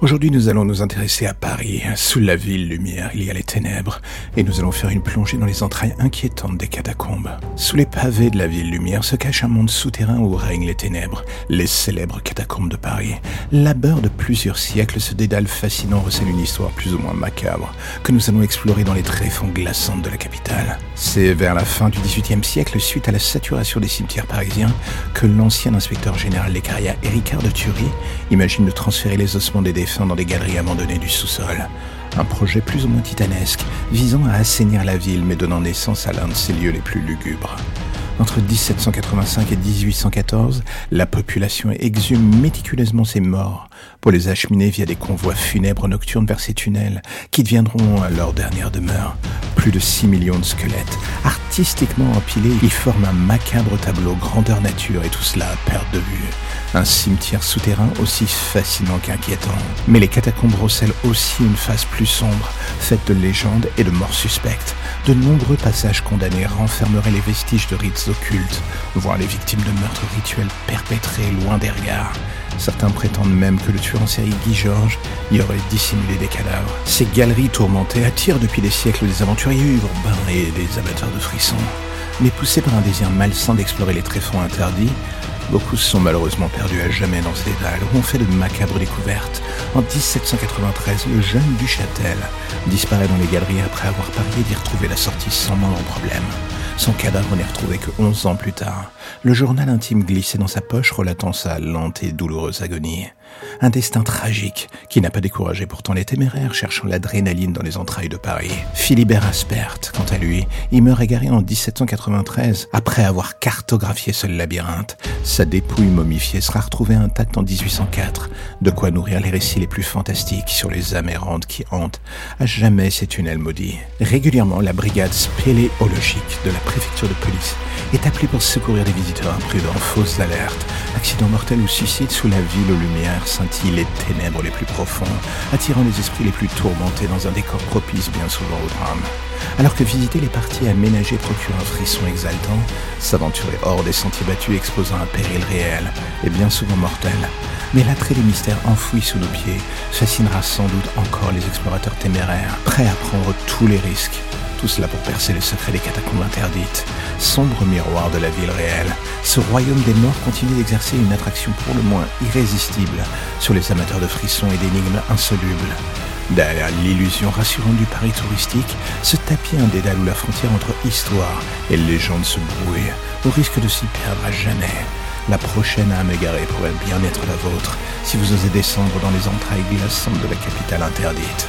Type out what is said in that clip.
Aujourd'hui, nous allons nous intéresser à Paris. Sous la ville lumière, il y a les ténèbres, et nous allons faire une plongée dans les entrailles inquiétantes des catacombes. Sous les pavés de la ville lumière se cache un monde souterrain où règnent les ténèbres, les célèbres catacombes de Paris. Labeur de plusieurs siècles, ce dédale fascinant recèle une histoire plus ou moins macabre, que nous allons explorer dans les tréfonds glaçantes de la capitale. C'est vers la fin du XVIIIe siècle, suite à la saturation des cimetières parisiens, que l'ancien inspecteur général des carrières, Éricard de Thury, imagine de transférer les ossements des dans des galeries abandonnées du sous-sol. Un projet plus ou moins titanesque, visant à assainir la ville mais donnant naissance à l'un de ses lieux les plus lugubres. Entre 1785 et 1814, la population exhume méticuleusement ses morts pour les acheminer via des convois funèbres nocturnes vers ces tunnels qui deviendront leur dernière demeure. Plus de 6 millions de squelettes, artistiquement empilés, ils forment un macabre tableau grandeur nature et tout cela à perte de vue. Un cimetière souterrain aussi fascinant qu'inquiétant. Mais les catacombes recèlent aussi une face plus sombre, faite de légendes et de morts suspectes. De nombreux passages condamnés renfermeraient les vestiges de rites occultes, voire les victimes de meurtres rituels perpétrés loin des regards. Certains prétendent même que le tueur en série Guy Georges y aurait dissimulé des cadavres. Ces galeries tourmentées attirent depuis des siècles des aventuriers urbains et des amateurs de frissons. Mais poussés par un désir malsain d'explorer les tréfonds interdits, Beaucoup se sont malheureusement perdus à jamais dans ces dalles où on fait de macabres découvertes. En 1793, le jeune Duchâtel disparaît dans les galeries après avoir parié d'y retrouver la sortie sans moindre problème. Son cadavre n'est retrouvé que 11 ans plus tard. Le journal intime glissé dans sa poche relatant sa lente et douloureuse agonie. Un destin tragique qui n'a pas découragé pourtant les téméraires cherchant l'adrénaline dans les entrailles de Paris. Philibert Aspert, quant à lui, il meurt égaré en 1793 après avoir cartographié ce labyrinthe. Sa dépouille momifiée sera retrouvée intacte en 1804, de quoi nourrir les récits les plus fantastiques sur les amérantes qui hantent à jamais ces tunnels maudits. Régulièrement, la brigade spéléologique de la préfecture de police est appelée pour secourir des visiteurs imprudents, fausses alertes, accidents mortels ou suicides sous la ville aux lumières scintillent les ténèbres les plus profonds, attirant les esprits les plus tourmentés dans un décor propice bien souvent au drame. Alors que visiter les parties aménagées procure un frisson exaltant, s'aventurer hors des sentiers battus exposant un péril réel et bien souvent mortel. Mais l'attrait des mystères enfouis sous nos pieds fascinera sans doute encore les explorateurs téméraires, prêts à prendre tous les risques tout cela pour percer les secrets des catacombes interdites. Sombre miroir de la ville réelle, ce royaume des morts continue d'exercer une attraction pour le moins irrésistible sur les amateurs de frissons et d'énigmes insolubles. Derrière l'illusion rassurante du Paris touristique, se tapit un dédale où la frontière entre histoire et légende se brouille, au risque de s'y perdre à jamais. La prochaine âme égarée pourrait bien être la vôtre si vous osez descendre dans les entrailles glaçantes de la capitale interdite.